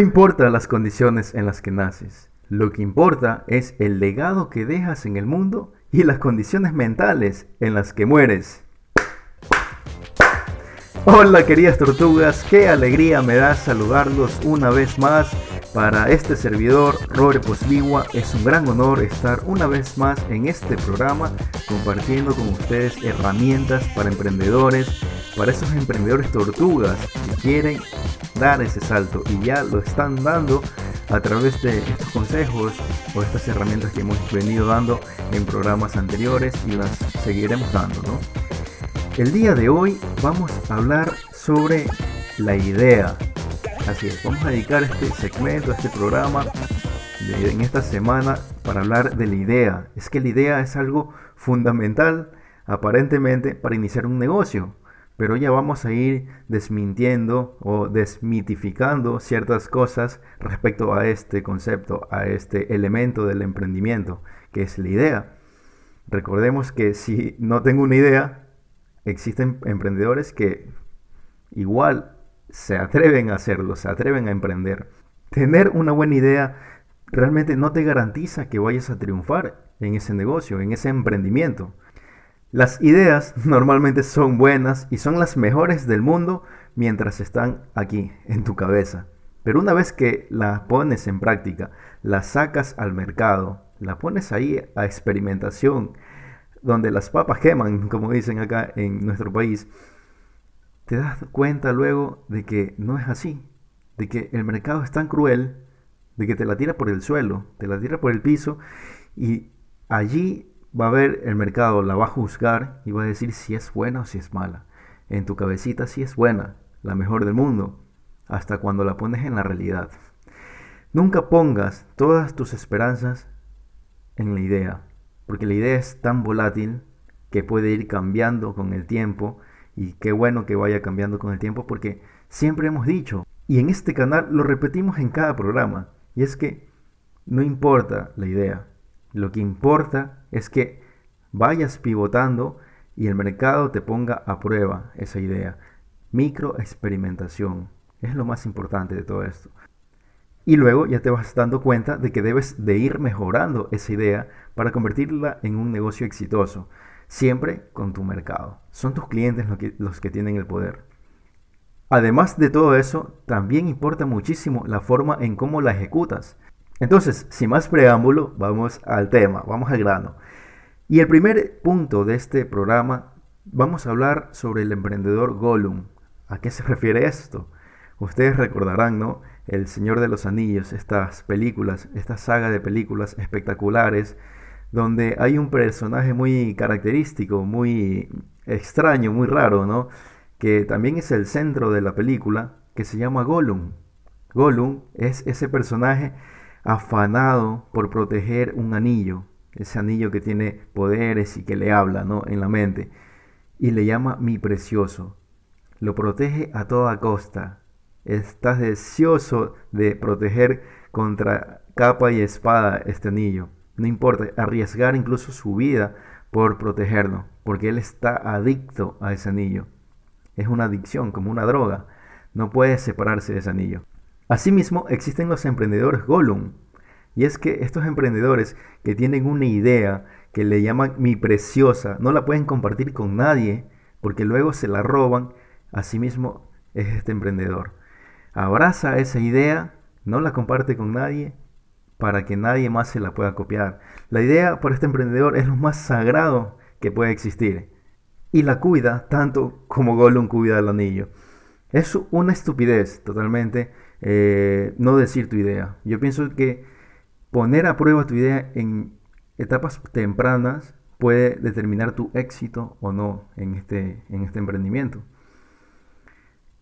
Importa las condiciones en las que naces, lo que importa es el legado que dejas en el mundo y las condiciones mentales en las que mueres. Hola queridas tortugas, qué alegría me da saludarlos una vez más. Para este servidor, Robert Posligua, es un gran honor estar una vez más en este programa compartiendo con ustedes herramientas para emprendedores, para esos emprendedores tortugas que quieren dar ese salto y ya lo están dando a través de estos consejos o estas herramientas que hemos venido dando en programas anteriores y las seguiremos dando, ¿no? El día de hoy vamos a hablar sobre la idea. Así es, vamos a dedicar este segmento, este programa en esta semana para hablar de la idea. Es que la idea es algo fundamental aparentemente para iniciar un negocio pero ya vamos a ir desmintiendo o desmitificando ciertas cosas respecto a este concepto, a este elemento del emprendimiento, que es la idea. Recordemos que si no tengo una idea, existen emprendedores que igual se atreven a hacerlo, se atreven a emprender. Tener una buena idea realmente no te garantiza que vayas a triunfar en ese negocio, en ese emprendimiento. Las ideas normalmente son buenas y son las mejores del mundo mientras están aquí, en tu cabeza. Pero una vez que las pones en práctica, las sacas al mercado, la pones ahí a experimentación, donde las papas queman, como dicen acá en nuestro país, te das cuenta luego de que no es así, de que el mercado es tan cruel, de que te la tira por el suelo, te la tira por el piso y allí va a ver el mercado, la va a juzgar y va a decir si es buena o si es mala. En tu cabecita si es buena, la mejor del mundo, hasta cuando la pones en la realidad. Nunca pongas todas tus esperanzas en la idea, porque la idea es tan volátil que puede ir cambiando con el tiempo y qué bueno que vaya cambiando con el tiempo porque siempre hemos dicho, y en este canal lo repetimos en cada programa, y es que no importa la idea, lo que importa es que vayas pivotando y el mercado te ponga a prueba esa idea. Micro experimentación es lo más importante de todo esto. Y luego ya te vas dando cuenta de que debes de ir mejorando esa idea para convertirla en un negocio exitoso, siempre con tu mercado. Son tus clientes los que, los que tienen el poder. Además de todo eso, también importa muchísimo la forma en cómo la ejecutas. Entonces, sin más preámbulo, vamos al tema, vamos al grano. Y el primer punto de este programa, vamos a hablar sobre el emprendedor Gollum. ¿A qué se refiere esto? Ustedes recordarán, ¿no? El Señor de los Anillos, estas películas, esta saga de películas espectaculares, donde hay un personaje muy característico, muy extraño, muy raro, ¿no? Que también es el centro de la película, que se llama Gollum. Gollum es ese personaje afanado por proteger un anillo, ese anillo que tiene poderes y que le habla ¿no? en la mente, y le llama mi precioso. Lo protege a toda costa. Estás deseoso de proteger contra capa y espada este anillo. No importa, arriesgar incluso su vida por protegerlo, porque él está adicto a ese anillo. Es una adicción, como una droga. No puede separarse de ese anillo. Asimismo, existen los emprendedores Gollum. Y es que estos emprendedores que tienen una idea que le llaman mi preciosa, no la pueden compartir con nadie porque luego se la roban. Asimismo es este emprendedor. Abraza esa idea, no la comparte con nadie para que nadie más se la pueda copiar. La idea por este emprendedor es lo más sagrado que puede existir. Y la cuida tanto como Gollum cuida el anillo. Es una estupidez totalmente eh, no decir tu idea. Yo pienso que poner a prueba tu idea en etapas tempranas puede determinar tu éxito o no en este, en este emprendimiento.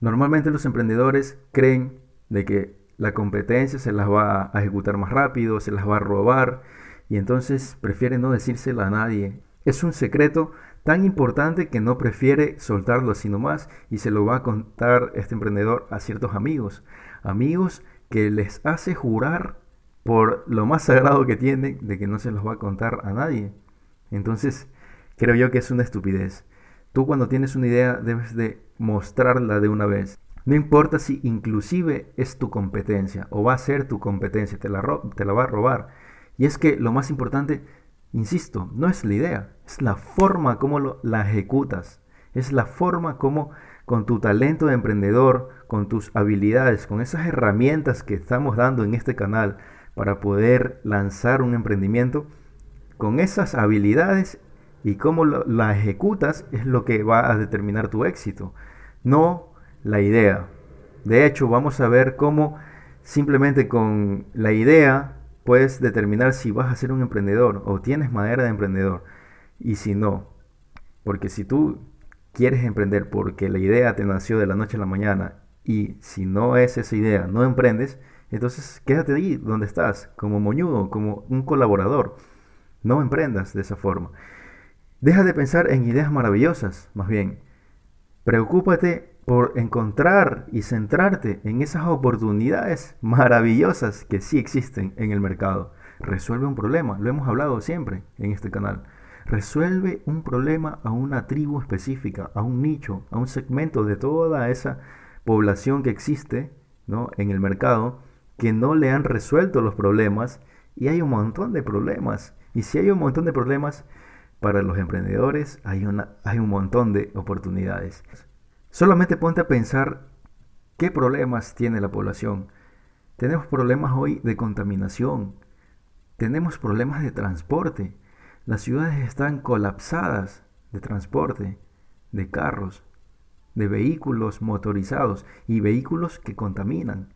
Normalmente los emprendedores creen de que la competencia se las va a ejecutar más rápido, se las va a robar y entonces prefieren no decírselo a nadie. Es un secreto tan importante que no prefiere soltarlo así nomás y se lo va a contar este emprendedor a ciertos amigos amigos que les hace jurar por lo más sagrado que tienen de que no se los va a contar a nadie. Entonces, creo yo que es una estupidez. Tú cuando tienes una idea debes de mostrarla de una vez. No importa si inclusive es tu competencia o va a ser tu competencia, te la, te la va a robar. Y es que lo más importante, insisto, no es la idea, es la forma como la ejecutas, es la forma como con tu talento de emprendedor, con tus habilidades, con esas herramientas que estamos dando en este canal para poder lanzar un emprendimiento, con esas habilidades y cómo la ejecutas es lo que va a determinar tu éxito, no la idea. De hecho, vamos a ver cómo simplemente con la idea puedes determinar si vas a ser un emprendedor o tienes madera de emprendedor y si no. Porque si tú quieres emprender porque la idea te nació de la noche a la mañana y si no es esa idea, no emprendes, entonces quédate ahí donde estás, como moñudo, como un colaborador. No emprendas de esa forma. Deja de pensar en ideas maravillosas, más bien. Preocúpate por encontrar y centrarte en esas oportunidades maravillosas que sí existen en el mercado. Resuelve un problema, lo hemos hablado siempre en este canal. Resuelve un problema a una tribu específica, a un nicho, a un segmento de toda esa población que existe ¿no? en el mercado que no le han resuelto los problemas y hay un montón de problemas. Y si hay un montón de problemas, para los emprendedores hay, una, hay un montón de oportunidades. Solamente ponte a pensar qué problemas tiene la población. Tenemos problemas hoy de contaminación. Tenemos problemas de transporte. Las ciudades están colapsadas de transporte, de carros, de vehículos motorizados y vehículos que contaminan.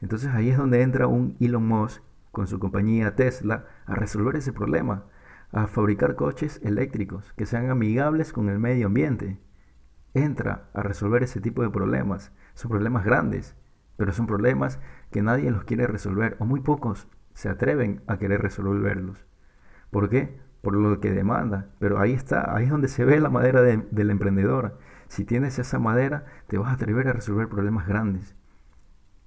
Entonces ahí es donde entra un Elon Musk con su compañía Tesla a resolver ese problema, a fabricar coches eléctricos que sean amigables con el medio ambiente. Entra a resolver ese tipo de problemas. Son problemas grandes, pero son problemas que nadie los quiere resolver o muy pocos se atreven a querer resolverlos. ¿Por qué? Por lo que demanda. Pero ahí está, ahí es donde se ve la madera del emprendedor. Si tienes esa madera, te vas a atrever a resolver problemas grandes.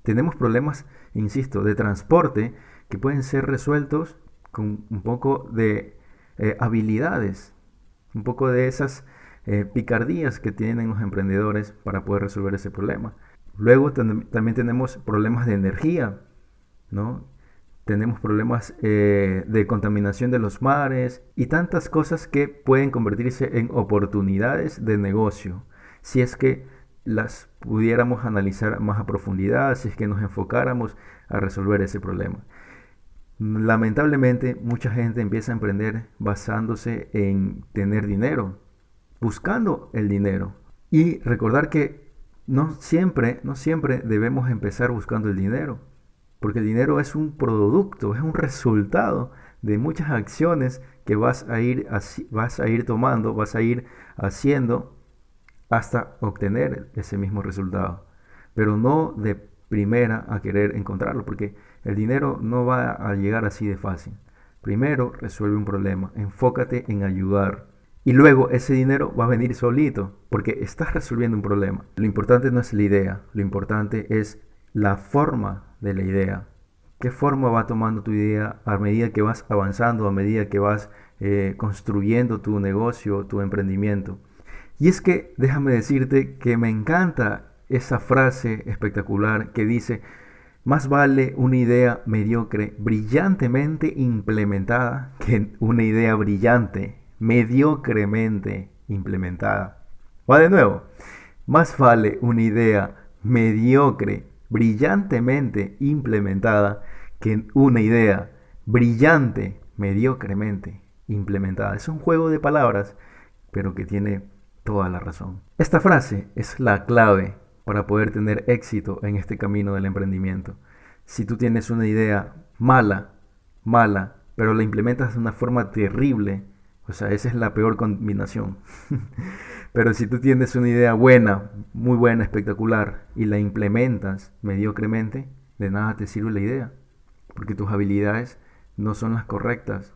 Tenemos problemas, insisto, de transporte que pueden ser resueltos con un poco de eh, habilidades, un poco de esas eh, picardías que tienen los emprendedores para poder resolver ese problema. Luego también tenemos problemas de energía, ¿no? Tenemos problemas eh, de contaminación de los mares y tantas cosas que pueden convertirse en oportunidades de negocio si es que las pudiéramos analizar más a profundidad, si es que nos enfocáramos a resolver ese problema. Lamentablemente, mucha gente empieza a emprender basándose en tener dinero, buscando el dinero. Y recordar que no siempre, no siempre debemos empezar buscando el dinero, porque el dinero es un producto, es un resultado de muchas acciones que vas a ir, vas a ir tomando, vas a ir haciendo hasta obtener ese mismo resultado. Pero no de primera a querer encontrarlo, porque el dinero no va a llegar así de fácil. Primero resuelve un problema, enfócate en ayudar. Y luego ese dinero va a venir solito, porque estás resolviendo un problema. Lo importante no es la idea, lo importante es la forma de la idea. ¿Qué forma va tomando tu idea a medida que vas avanzando, a medida que vas eh, construyendo tu negocio, tu emprendimiento? Y es que déjame decirte que me encanta esa frase espectacular que dice, más vale una idea mediocre, brillantemente implementada, que una idea brillante, mediocremente implementada. Va de nuevo. Más vale una idea mediocre, brillantemente implementada, que una idea brillante, mediocremente implementada. Es un juego de palabras, pero que tiene toda la razón. Esta frase es la clave para poder tener éxito en este camino del emprendimiento. Si tú tienes una idea mala, mala, pero la implementas de una forma terrible, o sea, esa es la peor combinación. pero si tú tienes una idea buena, muy buena, espectacular, y la implementas mediocremente, de nada te sirve la idea, porque tus habilidades no son las correctas,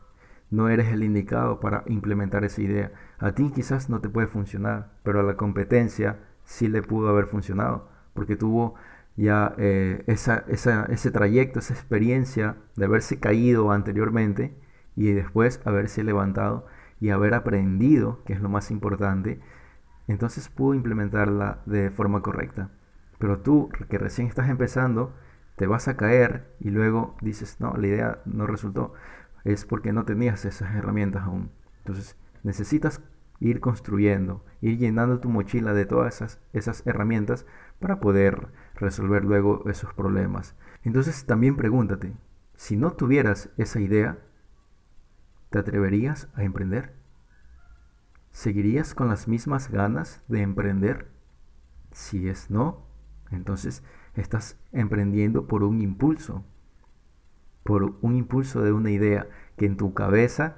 no eres el indicado para implementar esa idea. A ti quizás no te puede funcionar, pero a la competencia sí le pudo haber funcionado, porque tuvo ya eh, ese trayecto, esa experiencia de haberse caído anteriormente y después haberse levantado y haber aprendido, que es lo más importante, entonces pudo implementarla de forma correcta. Pero tú, que recién estás empezando, te vas a caer y luego dices, no, la idea no resultó. Es porque no tenías esas herramientas aún. Entonces, necesitas ir construyendo, ir llenando tu mochila de todas esas, esas herramientas para poder resolver luego esos problemas. Entonces también pregúntate, si no tuvieras esa idea, ¿te atreverías a emprender? ¿Seguirías con las mismas ganas de emprender? Si es no, entonces estás emprendiendo por un impulso, por un impulso de una idea que en tu cabeza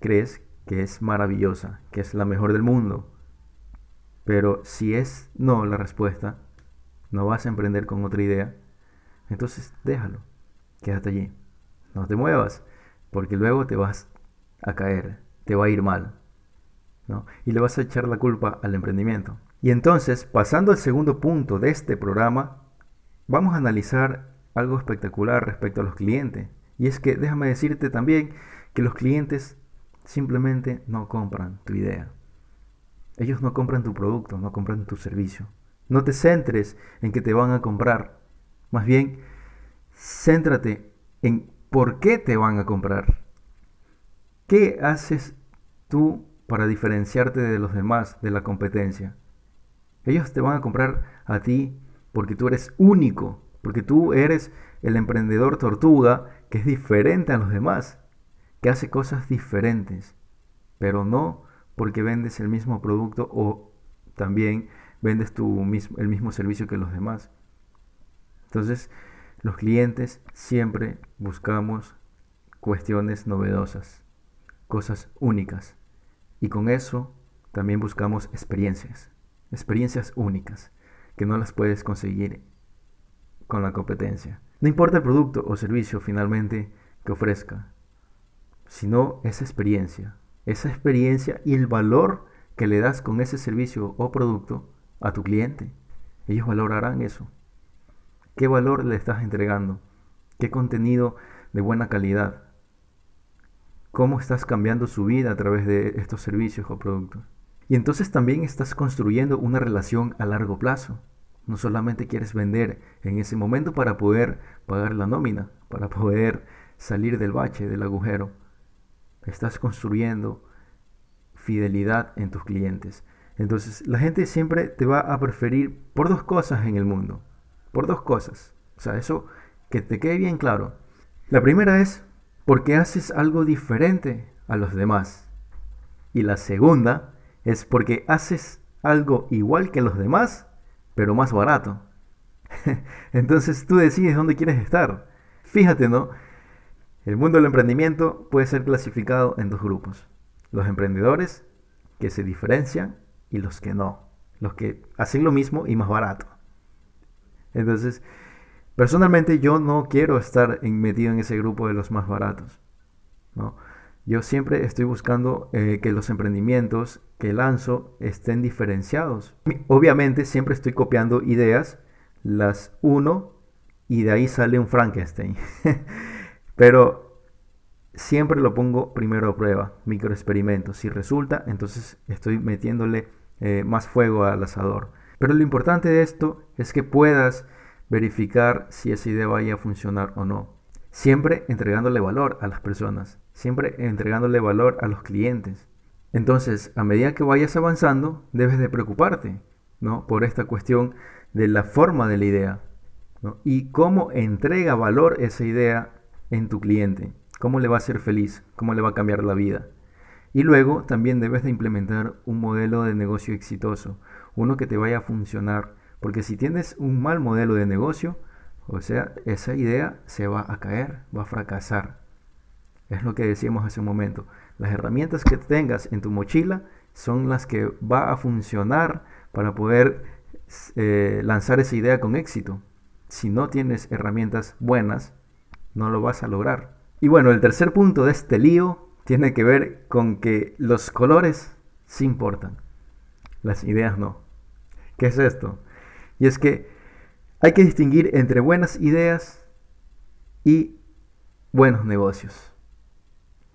crees que es maravillosa, que es la mejor del mundo. Pero si es no la respuesta, no vas a emprender con otra idea, entonces déjalo, quédate allí, no te muevas, porque luego te vas a caer, te va a ir mal, ¿no? Y le vas a echar la culpa al emprendimiento. Y entonces, pasando al segundo punto de este programa, vamos a analizar algo espectacular respecto a los clientes. Y es que déjame decirte también que los clientes simplemente no compran tu idea. Ellos no compran tu producto, no compran tu servicio. No te centres en que te van a comprar. Más bien, céntrate en por qué te van a comprar. ¿Qué haces tú para diferenciarte de los demás, de la competencia? Ellos te van a comprar a ti porque tú eres único, porque tú eres el emprendedor tortuga que es diferente a los demás que hace cosas diferentes, pero no porque vendes el mismo producto o también vendes tu mismo, el mismo servicio que los demás. Entonces, los clientes siempre buscamos cuestiones novedosas, cosas únicas. Y con eso también buscamos experiencias, experiencias únicas, que no las puedes conseguir con la competencia. No importa el producto o servicio finalmente que ofrezca, sino esa experiencia, esa experiencia y el valor que le das con ese servicio o producto a tu cliente. Ellos valorarán eso. ¿Qué valor le estás entregando? ¿Qué contenido de buena calidad? ¿Cómo estás cambiando su vida a través de estos servicios o productos? Y entonces también estás construyendo una relación a largo plazo. No solamente quieres vender en ese momento para poder pagar la nómina, para poder salir del bache, del agujero, estás construyendo fidelidad en tus clientes. Entonces, la gente siempre te va a preferir por dos cosas en el mundo. Por dos cosas. O sea, eso que te quede bien claro. La primera es porque haces algo diferente a los demás. Y la segunda es porque haces algo igual que los demás, pero más barato. Entonces tú decides dónde quieres estar. Fíjate, ¿no? El mundo del emprendimiento puede ser clasificado en dos grupos. Los emprendedores que se diferencian y los que no. Los que hacen lo mismo y más barato. Entonces, personalmente yo no quiero estar metido en ese grupo de los más baratos. Yo siempre estoy buscando eh, que los emprendimientos que lanzo estén diferenciados. Obviamente siempre estoy copiando ideas, las uno y de ahí sale un Frankenstein. Pero siempre lo pongo primero a prueba, microexperimento. Si resulta, entonces estoy metiéndole eh, más fuego al asador. Pero lo importante de esto es que puedas verificar si esa idea vaya a funcionar o no. Siempre entregándole valor a las personas, siempre entregándole valor a los clientes. Entonces, a medida que vayas avanzando, debes de preocuparte ¿no? por esta cuestión de la forma de la idea y cómo entrega valor esa idea en tu cliente, cómo le va a ser feliz, cómo le va a cambiar la vida. Y luego también debes de implementar un modelo de negocio exitoso, uno que te vaya a funcionar, porque si tienes un mal modelo de negocio, o sea, esa idea se va a caer, va a fracasar. Es lo que decíamos hace un momento. Las herramientas que tengas en tu mochila son las que va a funcionar para poder eh, lanzar esa idea con éxito. Si no tienes herramientas buenas, no lo vas a lograr. Y bueno, el tercer punto de este lío tiene que ver con que los colores sí importan, las ideas no. ¿Qué es esto? Y es que hay que distinguir entre buenas ideas y buenos negocios.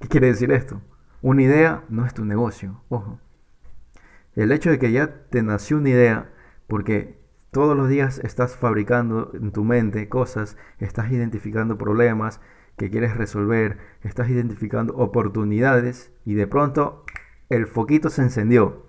¿Qué quiere decir esto? Una idea no es tu negocio, ojo. El hecho de que ya te nació una idea porque todos los días estás fabricando en tu mente cosas, estás identificando problemas que quieres resolver, estás identificando oportunidades y de pronto el foquito se encendió.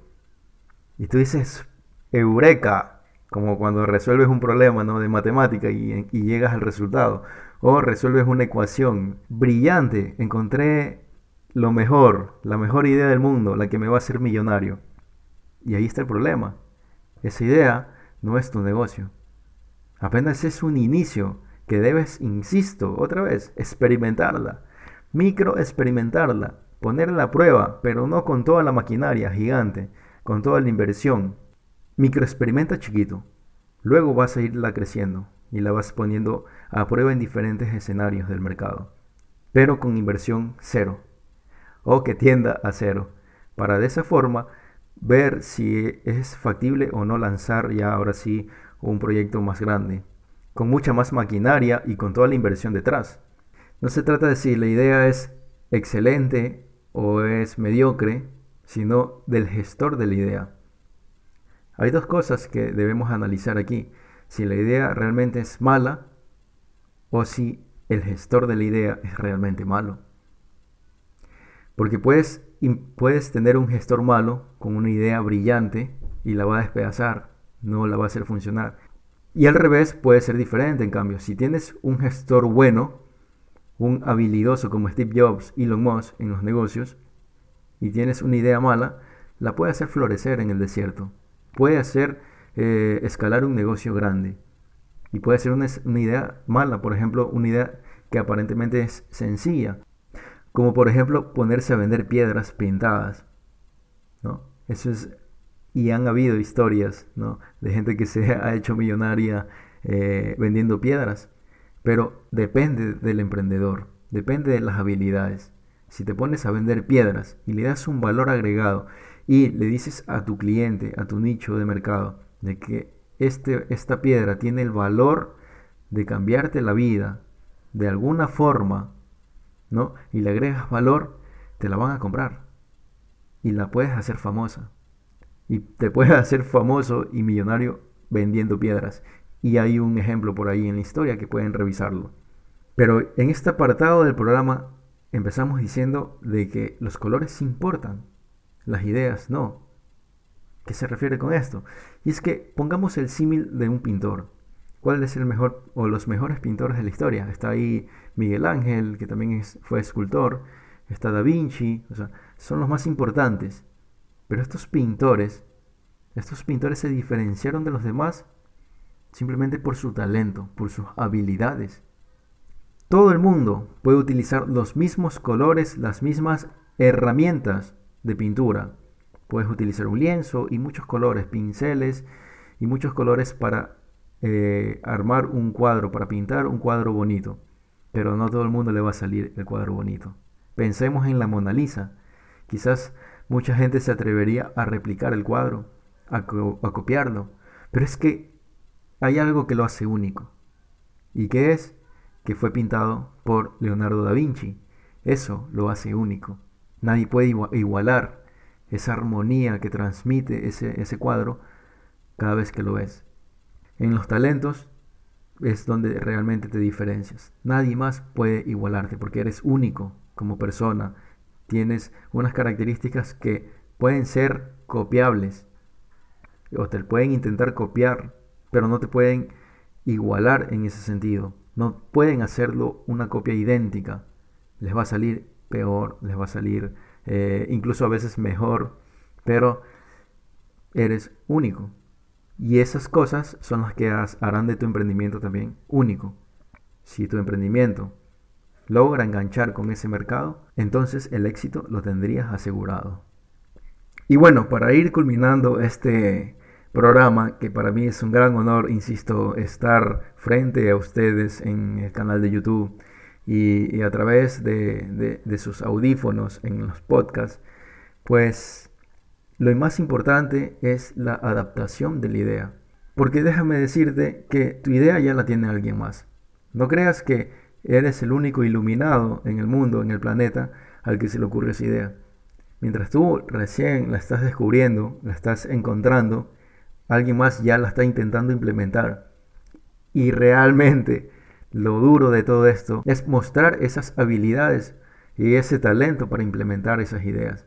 Y tú dices, eureka, como cuando resuelves un problema ¿no? de matemática y, y llegas al resultado. O resuelves una ecuación brillante, encontré lo mejor, la mejor idea del mundo, la que me va a hacer millonario. Y ahí está el problema. Esa idea no es tu negocio. Apenas es un inicio que debes, insisto, otra vez, experimentarla. Micro experimentarla. Ponerla a prueba, pero no con toda la maquinaria gigante, con toda la inversión. Micro experimenta chiquito. Luego vas a irla creciendo y la vas poniendo a prueba en diferentes escenarios del mercado. Pero con inversión cero. O que tienda a cero. Para de esa forma ver si es factible o no lanzar ya ahora sí un proyecto más grande, con mucha más maquinaria y con toda la inversión detrás. No se trata de si la idea es excelente o es mediocre, sino del gestor de la idea. Hay dos cosas que debemos analizar aquí, si la idea realmente es mala o si el gestor de la idea es realmente malo. Porque puedes puedes tener un gestor malo con una idea brillante y la va a despedazar, no la va a hacer funcionar. Y al revés puede ser diferente, en cambio, si tienes un gestor bueno, un habilidoso como Steve Jobs, Elon Musk en los negocios, y tienes una idea mala, la puede hacer florecer en el desierto, puede hacer eh, escalar un negocio grande. Y puede ser una, idea mala, por ejemplo, una idea que aparentemente es sencilla, como por ejemplo ponerse a vender piedras pintadas. ¿no? Eso es, y han habido historias ¿no? de gente que se ha hecho millonaria eh, vendiendo piedras. Pero depende del emprendedor, depende de las habilidades. Si te pones a vender piedras y le das un valor agregado y le dices a tu cliente, a tu nicho de mercado, de que este, esta piedra tiene el valor de cambiarte la vida de alguna forma ¿no? Y le agregas valor, te la van a comprar. Y la puedes hacer famosa. Y te puedes hacer famoso y millonario vendiendo piedras. Y hay un ejemplo por ahí en la historia que pueden revisarlo. Pero en este apartado del programa empezamos diciendo de que los colores importan, las ideas no. ¿Qué se refiere con esto? Y es que pongamos el símil de un pintor. ¿Cuál es el mejor o los mejores pintores de la historia? Está ahí Miguel Ángel, que también fue escultor, está Da Vinci, o sea, son los más importantes. Pero estos pintores, estos pintores se diferenciaron de los demás simplemente por su talento, por sus habilidades. Todo el mundo puede utilizar los mismos colores, las mismas herramientas de pintura. Puedes utilizar un lienzo y muchos colores, pinceles y muchos colores para eh, armar un cuadro, para pintar un cuadro bonito. Pero no todo el mundo le va a salir el cuadro bonito. Pensemos en la Mona Lisa. Quizás mucha gente se atrevería a replicar el cuadro, a, a copiarlo. Pero es que hay algo que lo hace único. ¿Y qué es? Que fue pintado por Leonardo da Vinci. Eso lo hace único. Nadie puede igualar esa armonía que transmite ese, ese cuadro cada vez que lo ves. En los talentos es donde realmente te diferencias. Nadie más puede igualarte porque eres único como persona. Tienes unas características que pueden ser copiables o te pueden intentar copiar, pero no te pueden igualar en ese sentido. No pueden hacerlo una copia idéntica. Les va a salir peor, les va a salir eh, incluso a veces mejor, pero eres único. Y esas cosas son las que harán de tu emprendimiento también único. Si tu emprendimiento logra enganchar con ese mercado, entonces el éxito lo tendrías asegurado. Y bueno, para ir culminando este programa, que para mí es un gran honor, insisto, estar frente a ustedes en el canal de YouTube y, a través de, de sus audífonos en los podcasts, pues lo más importante es la adaptación de la idea. Porque déjame decirte que tu idea ya la tiene alguien más. No creas que eres el único iluminado en el mundo, en el planeta, al que se le ocurre esa idea. Mientras tú recién la estás descubriendo, la estás encontrando, alguien más ya la está intentando implementar. Y realmente lo duro de todo esto es mostrar esas habilidades y ese talento para implementar esas ideas.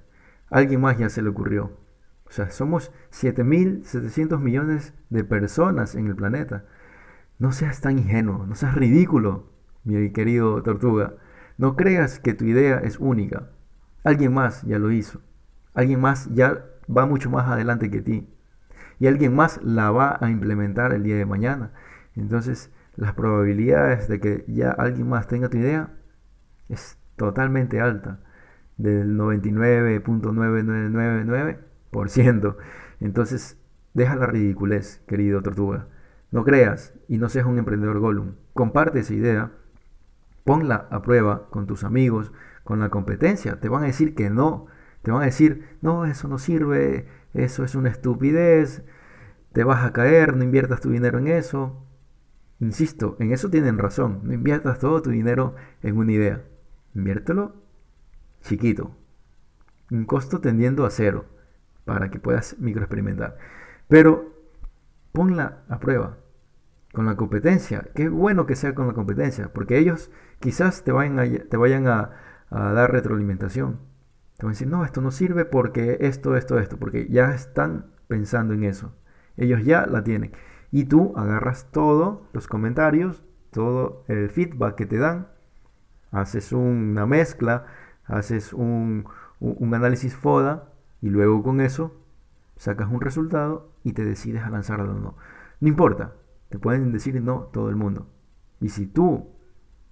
Alguien más ya se le ocurrió. O sea, somos 7.700 millones de personas en el planeta. No seas tan ingenuo, no seas ridículo, mi querido tortuga. No creas que tu idea es única. Alguien más ya lo hizo. Alguien más ya va mucho más adelante que ti. Y alguien más la va a implementar el día de mañana. Entonces, las probabilidades de que ya alguien más tenga tu idea es totalmente alta. Del 99.9999%. Entonces, deja la ridiculez, querido tortuga. No creas y no seas un emprendedor Gollum. Comparte esa idea, ponla a prueba con tus amigos, con la competencia. Te van a decir que no. Te van a decir, no, eso no sirve, eso es una estupidez, te vas a caer, no inviertas tu dinero en eso. Insisto, en eso tienen razón. No inviertas todo tu dinero en una idea. Inviértelo chiquito. Un costo tendiendo a cero para que puedas microexperimentar. Pero ponla a prueba con la competencia. Qué bueno que sea con la competencia, porque ellos quizás te vayan a, a dar retroalimentación. Te van a decir, no, esto no sirve porque esto, esto, esto, porque ya están pensando en eso. Ellos ya la tienen. Y tú agarras todos los comentarios, todo el feedback que te dan, haces una mezcla, haces un, análisis FODA y luego con eso sacas un resultado y te decides a lanzarlo o no. No importa, te pueden decir no todo el mundo. Y si tú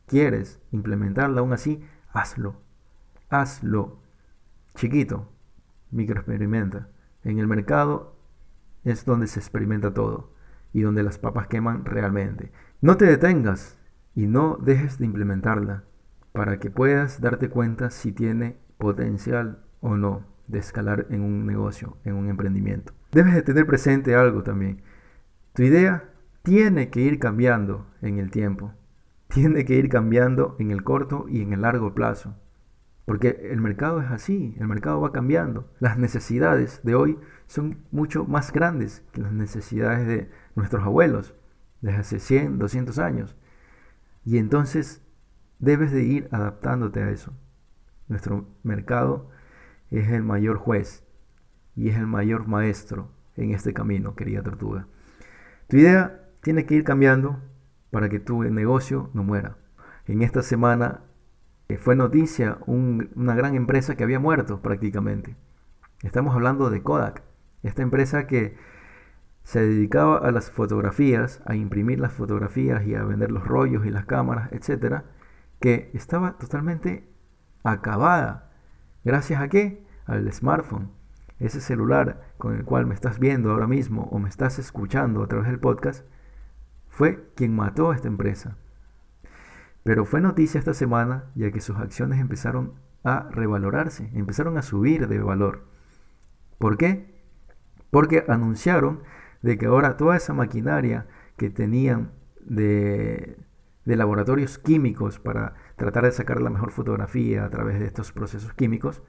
quieres implementarla aún así, hazlo. Hazlo. Chiquito, microexperimenta. En el mercado es donde se experimenta todo y donde las papas queman realmente. No te detengas y no dejes de implementarla para que puedas darte cuenta si tiene potencial o no de escalar en un negocio, en un emprendimiento. Debes de tener presente algo también. Tu idea tiene que ir cambiando en el tiempo. Tiene que ir cambiando en el corto y en el largo plazo. Porque el mercado es así, el mercado va cambiando. Las necesidades de hoy son mucho más grandes que las necesidades de nuestros abuelos, desde hace 100, 200 años. Y entonces debes de ir adaptándote a eso. Nuestro mercado es el mayor juez y es el mayor maestro en este camino, querida tortuga. Tu idea tiene que ir cambiando para que tu negocio no muera. En esta semana fue noticia una gran empresa que había muerto prácticamente. Estamos hablando de Kodak, esta empresa que se dedicaba a las fotografías, a imprimir las fotografías y a vender los rollos y las cámaras, etcétera, que estaba totalmente acabada. ¿Gracias a qué? Al smartphone. Ese celular con el cual me estás viendo ahora mismo o me estás escuchando a través del podcast fue quien mató a esta empresa. Pero fue noticia esta semana ya que sus acciones empezaron a revalorarse, empezaron a subir de valor. ¿Por qué? Porque anunciaron de que ahora toda esa maquinaria que tenían de, laboratorios químicos para tratar de sacar la mejor fotografía a través de estos procesos químicos,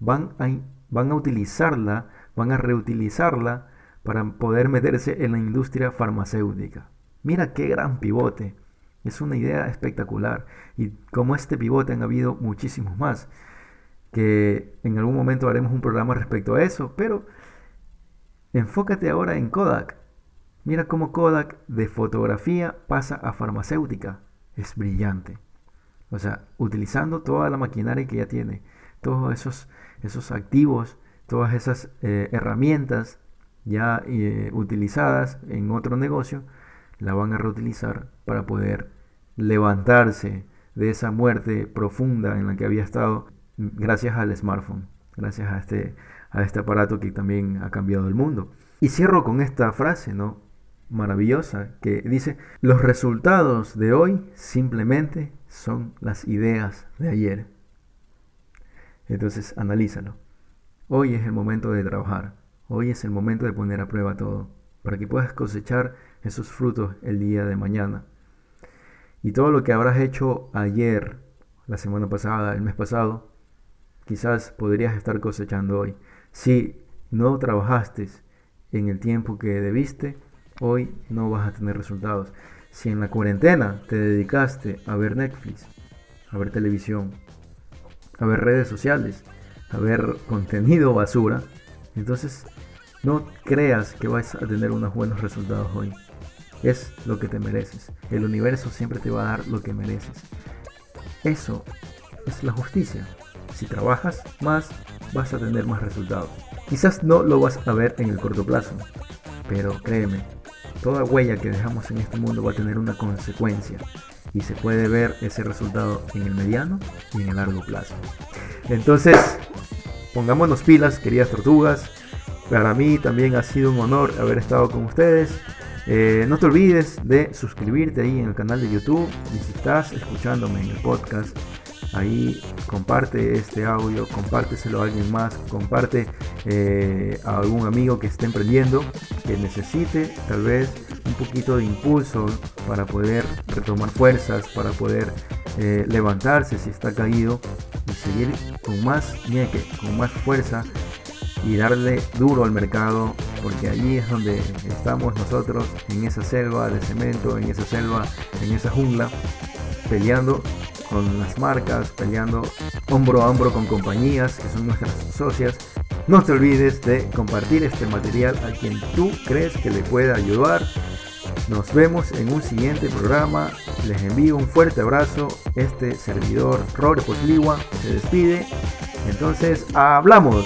van a, van a utilizarla, van a reutilizarla para poder meterse en la industria farmacéutica. Mira qué gran pivote. Es una idea espectacular. Y como este pivote han habido muchísimos más. Que en algún momento haremos un programa respecto a eso. Pero Enfócate ahora en Kodak. Mira cómo Kodak de fotografía pasa a farmacéutica. Es brillante. O sea, utilizando toda la maquinaria que ya tiene, todos esos, esos activos, todas esas eh, herramientas ya eh, utilizadas en otro negocio, la van a reutilizar para poder levantarse de esa muerte profunda en la que había estado gracias al smartphone, gracias a este a este aparato que también ha cambiado el mundo. Y cierro con esta frase, ¿no? Maravillosa, que dice, los resultados de hoy simplemente son las ideas de ayer. Entonces, analízalo. Hoy es el momento de trabajar. Hoy es el momento de poner a prueba todo, para que puedas cosechar esos frutos el día de mañana. Y todo lo que habrás hecho ayer, la semana pasada, el mes pasado, quizás podrías estar cosechando hoy. Si no trabajaste en el tiempo que debiste, hoy no vas a tener resultados. Si en la cuarentena te dedicaste a ver Netflix, a ver televisión, a ver redes sociales, a ver contenido basura, entonces no creas que vas a tener unos buenos resultados hoy. Es lo que te mereces. El universo siempre te va a dar lo que mereces. Eso es la justicia. Si trabajas más, vas a tener más resultados. Quizás no lo vas a ver en el corto plazo, pero créeme, toda huella que dejamos en este mundo va a tener una consecuencia y se puede ver ese resultado en el mediano y en el largo plazo. Entonces, pongámonos pilas, queridas tortugas. Para mí también ha sido un honor haber estado con ustedes. Eh, no te olvides de suscribirte ahí en el canal de YouTube. Y si estás escuchándome en el podcast, ahí comparte este audio, compárteselo a alguien más, comparte eh, a algún amigo que esté emprendiendo, que necesite tal vez un poquito de impulso para poder retomar fuerzas, para poder eh, levantarse si está caído y seguir con más ñeque, con más fuerza y darle duro al mercado, porque allí es donde estamos nosotros, en esa selva de cemento, en esa selva, en esa jungla, peleando con las marcas, peleando hombro a hombro con compañías que son nuestras socias. No te olvides de compartir este material a quien tú crees que le pueda ayudar. Nos vemos en un siguiente programa. Les envío un fuerte abrazo. Este servidor Robert Posligua se despide. Entonces, hablamos.